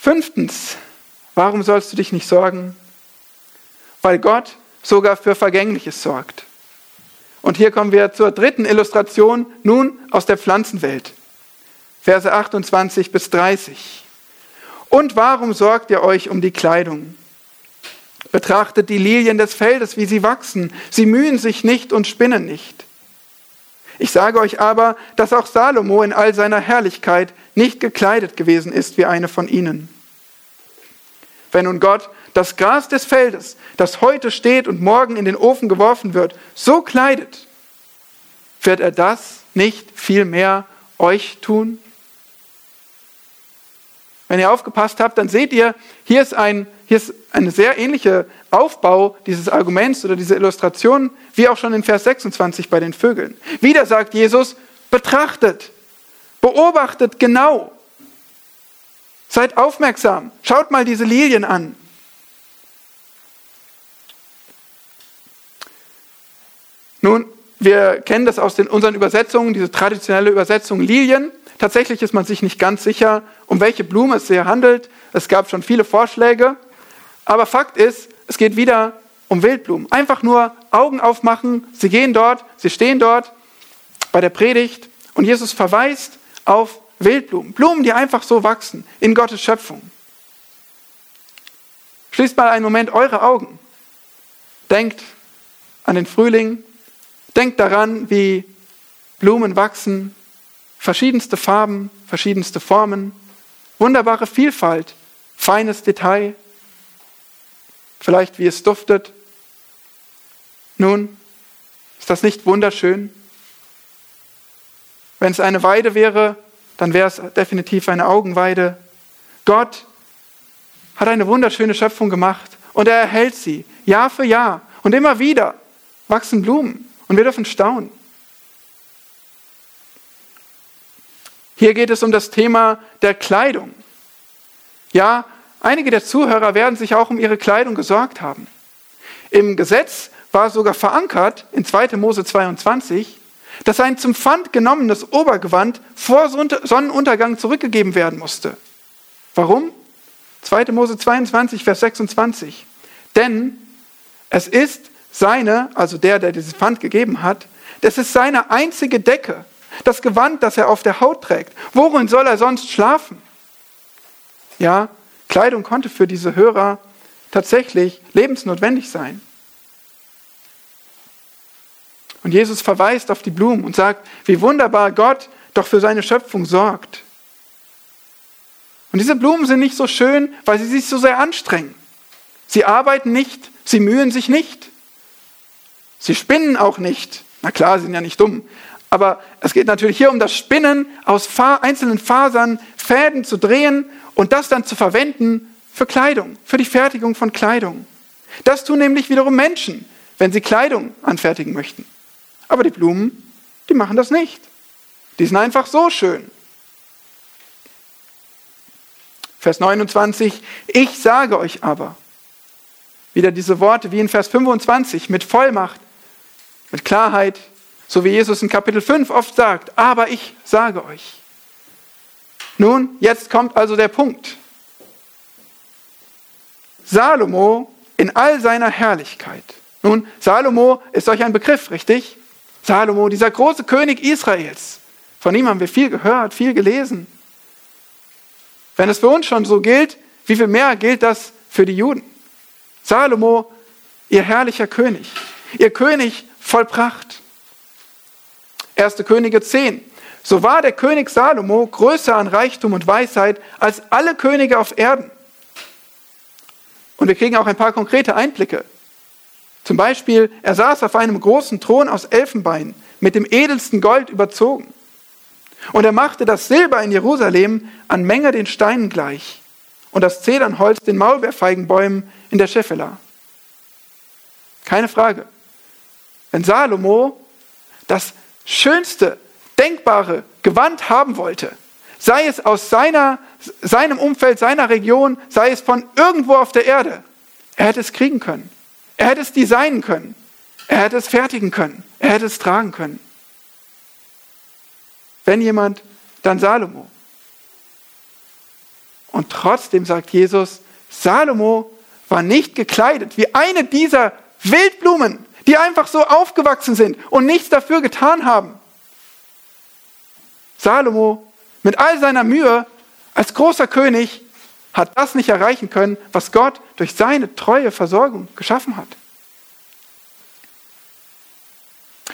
Speaker 1: Fünftens, warum sollst du dich nicht sorgen? Weil Gott sogar für Vergängliches sorgt. Und hier kommen wir zur dritten Illustration, nun aus der Pflanzenwelt. Verse 28 bis 30. Und warum sorgt ihr euch um die Kleidung? Betrachtet die Lilien des Feldes, wie sie wachsen. Sie mühen sich nicht und spinnen nicht. Ich sage euch aber, dass auch Salomo in all seiner Herrlichkeit nicht gekleidet gewesen ist wie eine von ihnen. Wenn nun Gott das Gras des Feldes, das heute steht und morgen in den Ofen geworfen wird, so kleidet, wird er das nicht viel mehr euch tun? Wenn ihr aufgepasst habt, dann seht ihr, hier ist ein, hier ist ein sehr ähnlicher Aufbau dieses Arguments oder dieser Illustration, wie auch schon in Vers 26 bei den Vögeln. Wieder sagt Jesus, betrachtet, beobachtet genau, seid aufmerksam, schaut mal diese Lilien an. Nun, wir kennen das aus den, unseren Übersetzungen, diese traditionelle Übersetzung Lilien. Tatsächlich ist man sich nicht ganz sicher, um welche Blume es sich handelt. Es gab schon viele Vorschläge. Aber Fakt ist, es geht wieder um Wildblumen. Einfach nur Augen aufmachen. Sie gehen dort, sie stehen dort bei der Predigt und Jesus verweist auf Wildblumen. Blumen, die einfach so wachsen in Gottes Schöpfung. Schließt mal einen Moment eure Augen. Denkt an den Frühling, Denkt daran, wie Blumen wachsen, verschiedenste Farben, verschiedenste Formen, wunderbare Vielfalt, feines Detail, vielleicht wie es duftet. Nun, ist das nicht wunderschön? Wenn es eine Weide wäre, dann wäre es definitiv eine Augenweide. Gott hat eine wunderschöne Schöpfung gemacht und er erhält sie Jahr für Jahr und immer wieder wachsen Blumen. Und wir dürfen staunen. Hier geht es um das Thema der Kleidung. Ja, einige der Zuhörer werden sich auch um ihre Kleidung gesorgt haben. Im Gesetz war sogar verankert, in 2. Mose 22, dass sein zum Pfand genommenes Obergewand vor Sonnenuntergang zurückgegeben werden musste. Warum? 2. Mose 22, Vers 26. Denn es ist seine, also der, der dieses Pfand gegeben hat, das ist seine einzige Decke, das Gewand, das er auf der Haut trägt. Worin soll er sonst schlafen? Ja, Kleidung konnte für diese Hörer tatsächlich lebensnotwendig sein. Und Jesus verweist auf die Blumen und sagt, wie wunderbar Gott doch für seine Schöpfung sorgt. Und diese Blumen sind nicht so schön, weil sie sich so sehr anstrengen. Sie arbeiten nicht, sie mühen sich nicht. Sie spinnen auch nicht. Na klar, sie sind ja nicht dumm. Aber es geht natürlich hier um das Spinnen aus einzelnen Fasern, Fäden zu drehen und das dann zu verwenden für Kleidung, für die Fertigung von Kleidung. Das tun nämlich wiederum Menschen, wenn sie Kleidung anfertigen möchten. Aber die Blumen, die machen das nicht. Die sind einfach so schön. Vers 29, ich sage euch aber, wieder diese Worte wie in Vers 25 mit Vollmacht, mit Klarheit, so wie Jesus in Kapitel 5 oft sagt, aber ich sage euch. Nun, jetzt kommt also der Punkt. Salomo in all seiner Herrlichkeit. Nun, Salomo ist euch ein Begriff, richtig? Salomo, dieser große König Israels. Von ihm haben wir viel gehört, viel gelesen. Wenn es für uns schon so gilt, wie viel mehr gilt das für die Juden? Salomo, ihr herrlicher König, ihr König voll Pracht. 1. Könige 10. So war der König Salomo größer an Reichtum und Weisheit als alle Könige auf Erden. Und wir kriegen auch ein paar konkrete Einblicke. Zum Beispiel, er saß auf einem großen Thron aus Elfenbein, mit dem edelsten Gold überzogen. Und er machte das Silber in Jerusalem an Menge den Steinen gleich und das Zedernholz den Maulbeerfeigenbäumen in der Scheffela. Keine Frage. Wenn Salomo das schönste, denkbare Gewand haben wollte, sei es aus seiner, seinem Umfeld, seiner Region, sei es von irgendwo auf der Erde, er hätte es kriegen können. Er hätte es designen können. Er hätte es fertigen können. Er hätte es tragen können. Wenn jemand, dann Salomo. Und trotzdem sagt Jesus, Salomo war nicht gekleidet wie eine dieser Wildblumen, die einfach so aufgewachsen sind und nichts dafür getan haben. Salomo mit all seiner Mühe als großer König hat das nicht erreichen können, was Gott durch seine treue Versorgung geschaffen hat.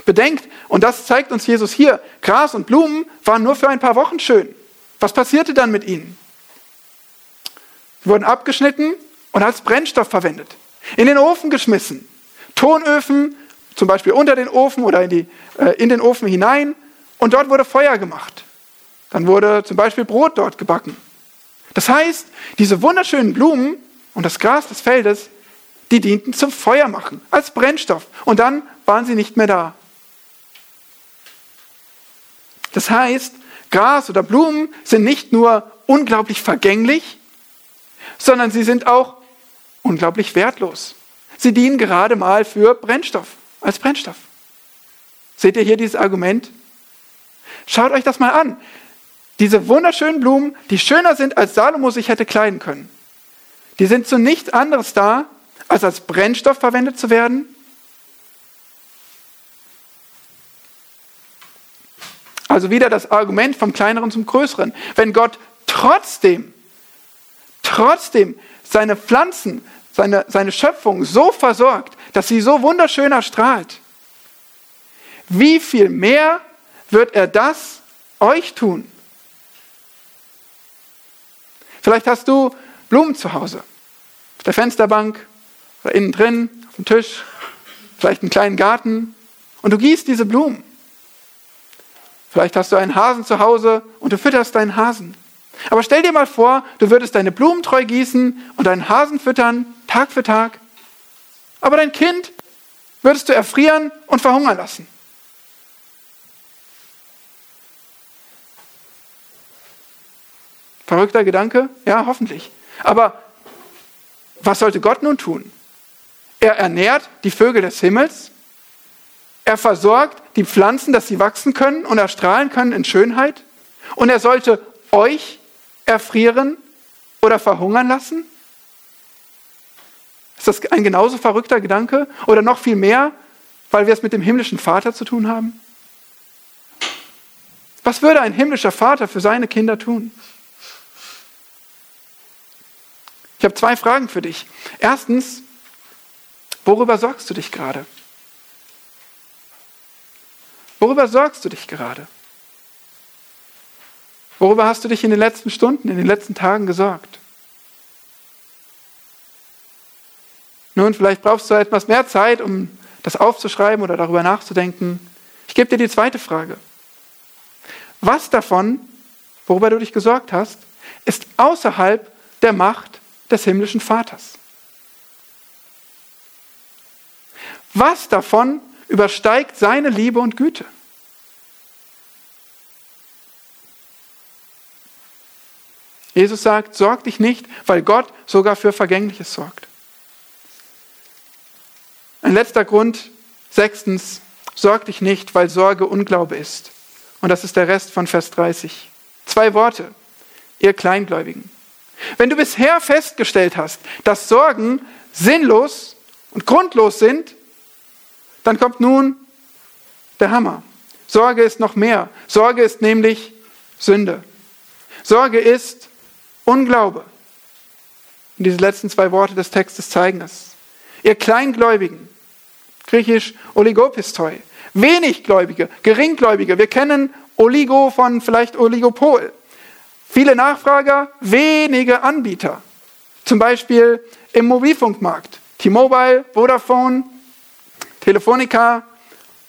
Speaker 1: Bedenkt, und das zeigt uns Jesus hier, Gras und Blumen waren nur für ein paar Wochen schön. Was passierte dann mit ihnen? Sie wurden abgeschnitten und als Brennstoff verwendet, in den Ofen geschmissen. Tonöfen, zum Beispiel unter den Ofen oder in, die, äh, in den Ofen hinein, und dort wurde Feuer gemacht. Dann wurde zum Beispiel Brot dort gebacken. Das heißt, diese wunderschönen Blumen und das Gras des Feldes, die dienten zum Feuermachen, als Brennstoff. Und dann waren sie nicht mehr da. Das heißt, Gras oder Blumen sind nicht nur unglaublich vergänglich, sondern sie sind auch unglaublich wertlos. Sie dienen gerade mal für Brennstoff, als Brennstoff. Seht ihr hier dieses Argument? Schaut euch das mal an. Diese wunderschönen Blumen, die schöner sind, als Salomo sich hätte kleiden können, die sind zu nichts anderes da, als als Brennstoff verwendet zu werden. Also wieder das Argument vom Kleineren zum Größeren. Wenn Gott trotzdem, trotzdem seine Pflanzen, seine, seine Schöpfung so versorgt, dass sie so wunderschön erstrahlt, wie viel mehr wird er das euch tun? Vielleicht hast du Blumen zu Hause, auf der Fensterbank oder innen drin, auf dem Tisch, vielleicht einen kleinen Garten und du gießt diese Blumen. Vielleicht hast du einen Hasen zu Hause und du fütterst deinen Hasen. Aber stell dir mal vor, du würdest deine Blumen treu gießen und deinen Hasen füttern, Tag für Tag. Aber dein Kind würdest du erfrieren und verhungern lassen. Verrückter Gedanke? Ja, hoffentlich. Aber was sollte Gott nun tun? Er ernährt die Vögel des Himmels. Er versorgt die Pflanzen, dass sie wachsen können und erstrahlen können in Schönheit? Und er sollte euch erfrieren oder verhungern lassen? Ist das ein genauso verrückter Gedanke? Oder noch viel mehr, weil wir es mit dem himmlischen Vater zu tun haben? Was würde ein himmlischer Vater für seine Kinder tun? Ich habe zwei Fragen für dich. Erstens, worüber sorgst du dich gerade? Worüber sorgst du dich gerade? Worüber hast du dich in den letzten Stunden, in den letzten Tagen gesorgt? Nun, vielleicht brauchst du etwas mehr Zeit, um das aufzuschreiben oder darüber nachzudenken. Ich gebe dir die zweite Frage. Was davon, worüber du dich gesorgt hast, ist außerhalb der Macht des himmlischen Vaters? Was davon übersteigt seine Liebe und Güte? Jesus sagt, sorg dich nicht, weil Gott sogar für Vergängliches sorgt. Ein letzter Grund, sechstens, sorg dich nicht, weil Sorge Unglaube ist. Und das ist der Rest von Vers 30. Zwei Worte, ihr Kleingläubigen. Wenn du bisher festgestellt hast, dass Sorgen sinnlos und grundlos sind, dann kommt nun der Hammer. Sorge ist noch mehr. Sorge ist nämlich Sünde. Sorge ist Unglaube. Und diese letzten zwei Worte des Textes zeigen es. Ihr Kleingläubigen, griechisch Oligopistoi, Weniggläubige, Geringgläubige. Wir kennen Oligo von vielleicht Oligopol. Viele Nachfrager, wenige Anbieter. Zum Beispiel im Mobilfunkmarkt. T-Mobile, Vodafone, Telefonica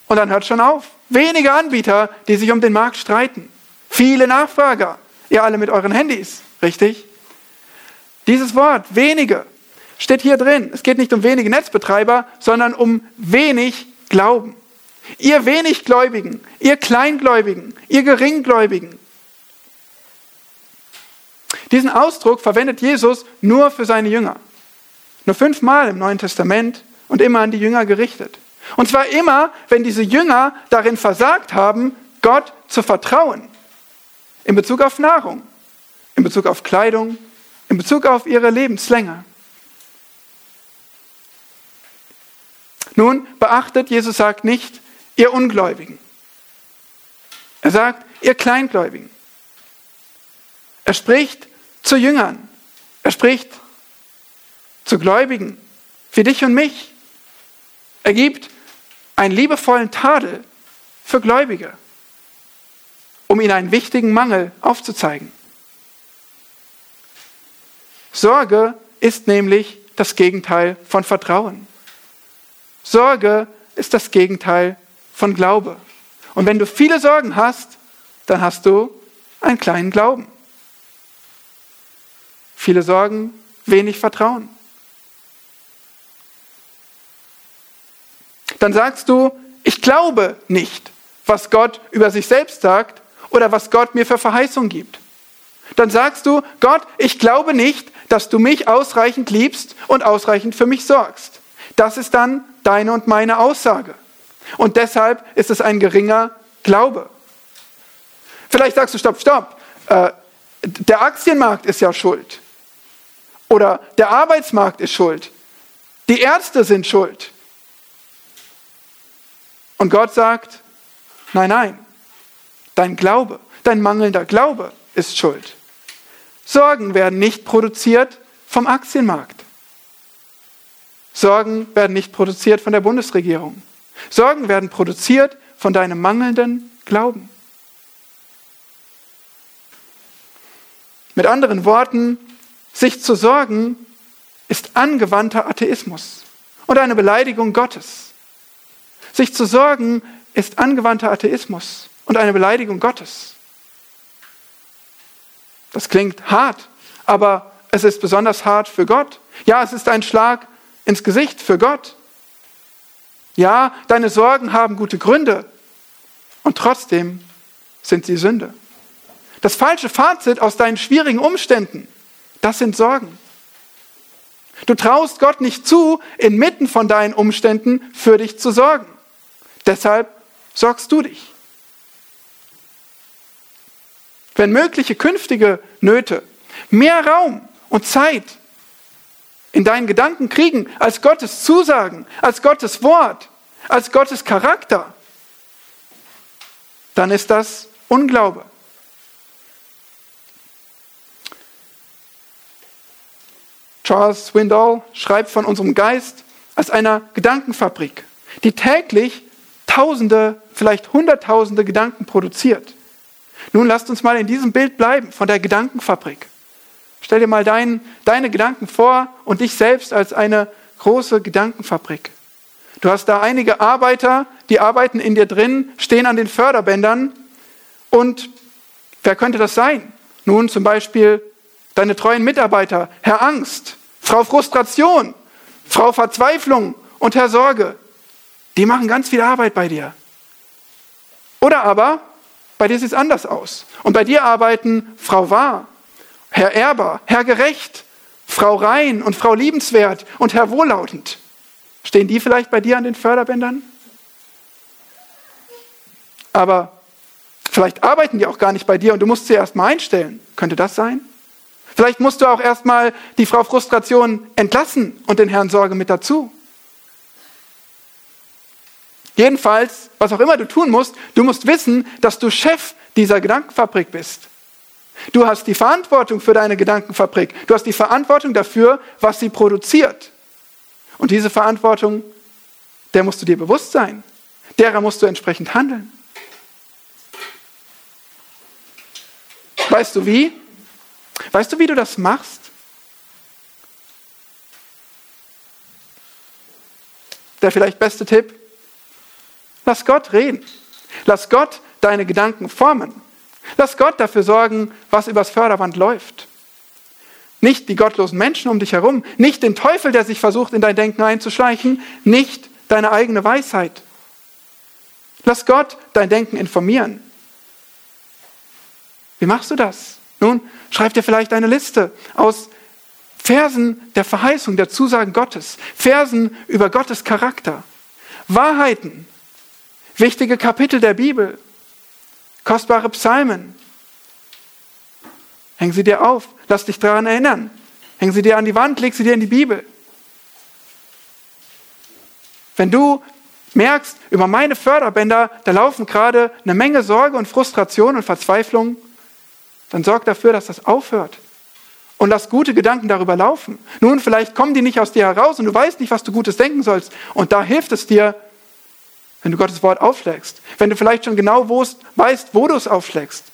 Speaker 1: und dann hört schon auf. Wenige Anbieter, die sich um den Markt streiten. Viele Nachfrager. Ihr alle mit euren Handys. Richtig? Dieses Wort, wenige, steht hier drin. Es geht nicht um wenige Netzbetreiber, sondern um wenig Glauben. Ihr Weniggläubigen, ihr Kleingläubigen, ihr Geringgläubigen. Diesen Ausdruck verwendet Jesus nur für seine Jünger. Nur fünfmal im Neuen Testament und immer an die Jünger gerichtet. Und zwar immer, wenn diese Jünger darin versagt haben, Gott zu vertrauen. In Bezug auf Nahrung, in Bezug auf Kleidung, in Bezug auf ihre Lebenslänge. Nun, beachtet, Jesus sagt nicht, ihr Ungläubigen. Er sagt, ihr Kleingläubigen. Er spricht zu Jüngern. Er spricht zu Gläubigen, wie dich und mich. Er gibt einen liebevollen Tadel für Gläubige, um ihnen einen wichtigen Mangel aufzuzeigen. Sorge ist nämlich das Gegenteil von Vertrauen. Sorge ist das Gegenteil von Glaube. Und wenn du viele Sorgen hast, dann hast du einen kleinen Glauben. Viele Sorgen, wenig Vertrauen. Dann sagst du, ich glaube nicht, was Gott über sich selbst sagt oder was Gott mir für Verheißung gibt. Dann sagst du, Gott, ich glaube nicht, dass du mich ausreichend liebst und ausreichend für mich sorgst. Das ist dann deine und meine Aussage. Und deshalb ist es ein geringer Glaube. Vielleicht sagst du, stopp, stopp, äh, der Aktienmarkt ist ja schuld. Oder der Arbeitsmarkt ist schuld. Die Ärzte sind schuld. Und Gott sagt, nein, nein, dein Glaube, dein mangelnder Glaube ist schuld. Sorgen werden nicht produziert vom Aktienmarkt. Sorgen werden nicht produziert von der Bundesregierung. Sorgen werden produziert von deinem mangelnden Glauben. Mit anderen Worten, sich zu sorgen ist angewandter Atheismus und eine Beleidigung Gottes. Sich zu sorgen ist angewandter Atheismus und eine Beleidigung Gottes. Das klingt hart, aber es ist besonders hart für Gott. Ja, es ist ein Schlag ins Gesicht für Gott. Ja, deine Sorgen haben gute Gründe und trotzdem sind sie Sünde. Das falsche Fazit aus deinen schwierigen Umständen, das sind Sorgen. Du traust Gott nicht zu, inmitten von deinen Umständen für dich zu sorgen. Deshalb sorgst du dich? Wenn mögliche künftige Nöte mehr Raum und Zeit in deinen Gedanken kriegen als Gottes Zusagen, als Gottes Wort, als Gottes Charakter, dann ist das Unglaube. Charles Swindoll schreibt von unserem Geist als einer Gedankenfabrik, die täglich Tausende, vielleicht Hunderttausende Gedanken produziert. Nun lasst uns mal in diesem Bild bleiben von der Gedankenfabrik. Stell dir mal dein, deine Gedanken vor und dich selbst als eine große Gedankenfabrik. Du hast da einige Arbeiter, die arbeiten in dir drin, stehen an den Förderbändern. Und wer könnte das sein? Nun zum Beispiel deine treuen Mitarbeiter, Herr Angst, Frau Frustration, Frau Verzweiflung und Herr Sorge. Die machen ganz viel Arbeit bei dir. Oder aber, bei dir sieht es anders aus. Und bei dir arbeiten Frau Wahr, Herr Erber, Herr Gerecht, Frau Rein und Frau Liebenswert und Herr Wohllautend. Stehen die vielleicht bei dir an den Förderbändern? Aber vielleicht arbeiten die auch gar nicht bei dir und du musst sie erst mal einstellen. Könnte das sein? Vielleicht musst du auch erstmal die Frau Frustration entlassen und den Herrn Sorge mit dazu. Jedenfalls, was auch immer du tun musst, du musst wissen, dass du Chef dieser Gedankenfabrik bist. Du hast die Verantwortung für deine Gedankenfabrik. Du hast die Verantwortung dafür, was sie produziert. Und diese Verantwortung, der musst du dir bewusst sein. Derer musst du entsprechend handeln. Weißt du wie? Weißt du, wie du das machst? Der vielleicht beste Tipp? Lass Gott reden. Lass Gott deine Gedanken formen. Lass Gott dafür sorgen, was übers Förderband läuft. Nicht die gottlosen Menschen um dich herum, nicht den Teufel, der sich versucht, in dein Denken einzuschleichen, nicht deine eigene Weisheit. Lass Gott dein Denken informieren. Wie machst du das? Nun, schreib dir vielleicht eine Liste aus Versen der Verheißung, der Zusagen Gottes, Versen über Gottes Charakter, Wahrheiten, wichtige Kapitel der Bibel, kostbare Psalmen. Häng sie dir auf, lass dich daran erinnern. Häng sie dir an die Wand, leg sie dir in die Bibel. Wenn du merkst, über meine Förderbänder, da laufen gerade eine Menge Sorge und Frustration und Verzweiflung, dann sorg dafür, dass das aufhört. Und lass gute Gedanken darüber laufen. Nun, vielleicht kommen die nicht aus dir heraus und du weißt nicht, was du Gutes denken sollst. Und da hilft es dir, wenn du Gottes Wort aufschlägst. Wenn du vielleicht schon genau weißt, wo du es aufschlägst.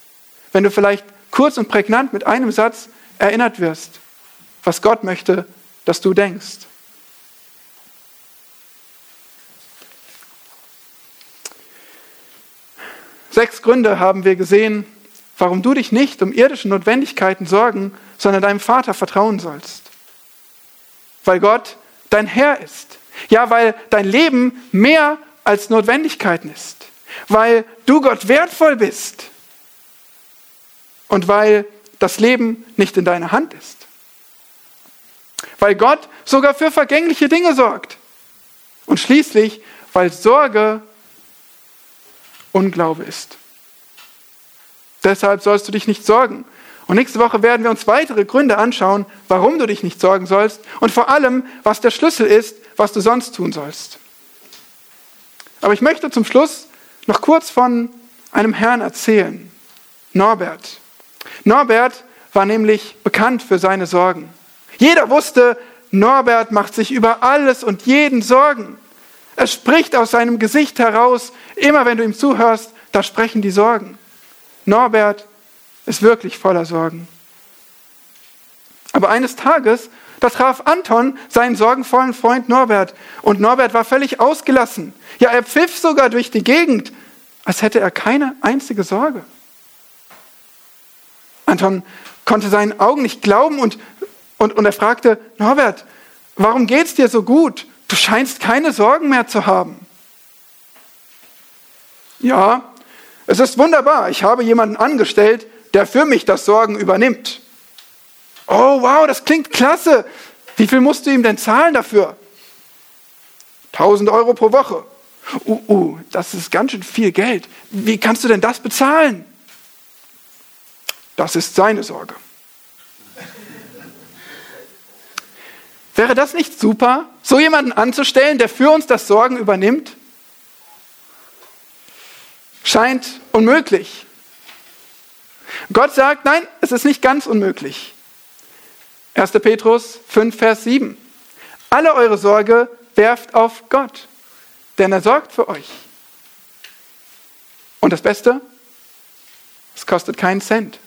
Speaker 1: Wenn du vielleicht kurz und prägnant mit einem Satz erinnert wirst, was Gott möchte, dass du denkst. Sechs Gründe haben wir gesehen, warum du dich nicht um irdische Notwendigkeiten sorgen, sondern deinem Vater vertrauen sollst. Weil Gott dein Herr ist. Ja, weil dein Leben mehr als Notwendigkeiten ist. Weil du Gott wertvoll bist. Und weil das Leben nicht in deiner Hand ist. Weil Gott sogar für vergängliche Dinge sorgt. Und schließlich, weil Sorge Unglaube ist. Deshalb sollst du dich nicht sorgen. Und nächste Woche werden wir uns weitere Gründe anschauen, warum du dich nicht sorgen sollst und vor allem, was der Schlüssel ist, was du sonst tun sollst. Aber ich möchte zum Schluss noch kurz von einem Herrn erzählen, Norbert. Norbert war nämlich bekannt für seine Sorgen. Jeder wusste, Norbert macht sich über alles und jeden Sorgen. Es spricht aus seinem Gesicht heraus, immer wenn du ihm zuhörst, da sprechen die Sorgen. Norbert ist wirklich voller Sorgen. Aber eines Tages, da traf Anton seinen sorgenvollen Freund Norbert und Norbert war völlig ausgelassen. Ja, er pfiff sogar durch die Gegend, als hätte er keine einzige Sorge. Anton konnte seinen Augen nicht glauben und, und, und er fragte, Norbert, warum geht's dir so gut? Du scheinst keine Sorgen mehr zu haben. Ja, es ist wunderbar. Ich habe jemanden angestellt, der für mich das Sorgen übernimmt. Oh, wow, das klingt klasse. Wie viel musst du ihm denn zahlen dafür? 1000 Euro pro Woche. Uh, uh, das ist ganz schön viel Geld. Wie kannst du denn das bezahlen? Das ist seine Sorge. Wäre das nicht super, so jemanden anzustellen, der für uns das Sorgen übernimmt? Scheint unmöglich. Gott sagt, nein, es ist nicht ganz unmöglich. 1. Petrus 5, Vers 7. Alle eure Sorge werft auf Gott, denn er sorgt für euch. Und das Beste, es kostet keinen Cent.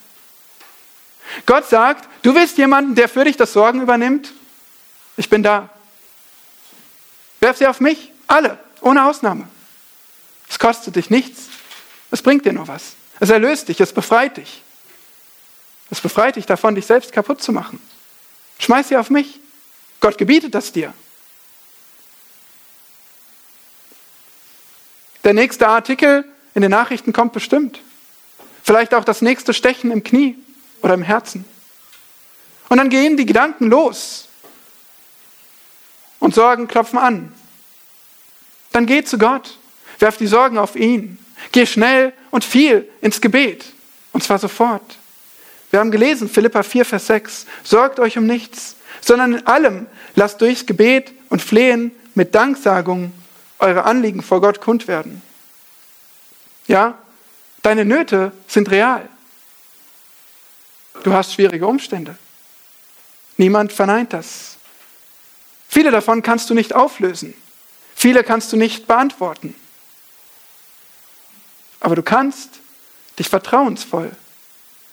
Speaker 1: Gott sagt, du willst jemanden, der für dich das Sorgen übernimmt? Ich bin da. Werf sie auf mich, alle, ohne Ausnahme. Es kostet dich nichts, es bringt dir nur was. Es erlöst dich, es befreit dich. Es befreit dich davon, dich selbst kaputt zu machen. Schmeiß sie auf mich. Gott gebietet das dir. Der nächste Artikel in den Nachrichten kommt bestimmt. Vielleicht auch das nächste Stechen im Knie oder im Herzen. Und dann gehen die Gedanken los. Und Sorgen klopfen an. Dann geh zu Gott. Werf die Sorgen auf ihn. Geh schnell und viel ins Gebet. Und zwar sofort. Wir haben gelesen, Philippa 4, Vers 6, sorgt euch um nichts, sondern in allem lasst durchs Gebet und Flehen mit Danksagung eure Anliegen vor Gott kund werden. Ja, deine Nöte sind real. Du hast schwierige Umstände. Niemand verneint das. Viele davon kannst du nicht auflösen. Viele kannst du nicht beantworten. Aber du kannst dich vertrauensvoll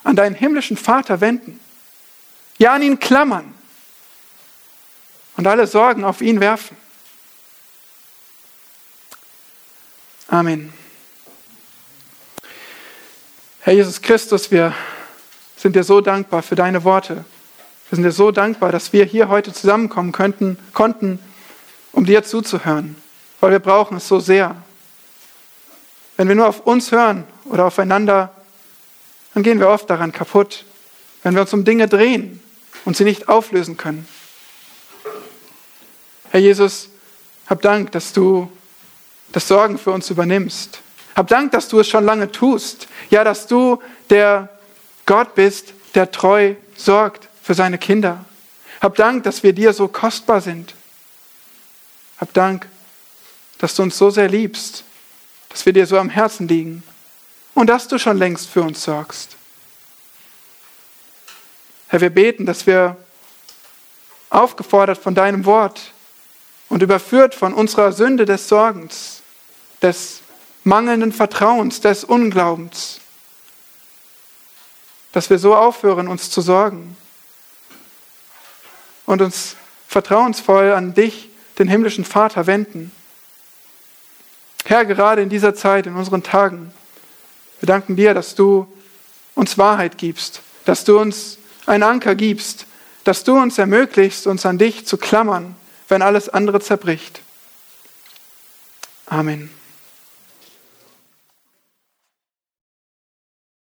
Speaker 1: an deinen himmlischen Vater wenden. Ja, an ihn klammern und alle Sorgen auf ihn werfen. Amen. Herr Jesus Christus, wir sind dir so dankbar für deine Worte. Wir sind dir so dankbar, dass wir hier heute zusammenkommen könnten, konnten, um dir zuzuhören, weil wir brauchen es so sehr. Wenn wir nur auf uns hören oder aufeinander, dann gehen wir oft daran kaputt, wenn wir uns um Dinge drehen und sie nicht auflösen können. Herr Jesus, hab Dank, dass du das Sorgen für uns übernimmst. Hab Dank, dass du es schon lange tust. Ja, dass du der Gott bist, der treu sorgt für seine Kinder. Hab Dank, dass wir dir so kostbar sind. Hab Dank, dass du uns so sehr liebst, dass wir dir so am Herzen liegen und dass du schon längst für uns sorgst. Herr, wir beten, dass wir aufgefordert von deinem Wort und überführt von unserer Sünde des Sorgens, des mangelnden Vertrauens, des Unglaubens, dass wir so aufhören, uns zu sorgen und uns vertrauensvoll an dich, den himmlischen Vater, wenden. Herr, gerade in dieser Zeit, in unseren Tagen, wir danken dir, dass du uns Wahrheit gibst, dass du uns einen Anker gibst, dass du uns ermöglichst, uns an dich zu klammern, wenn alles andere zerbricht. Amen.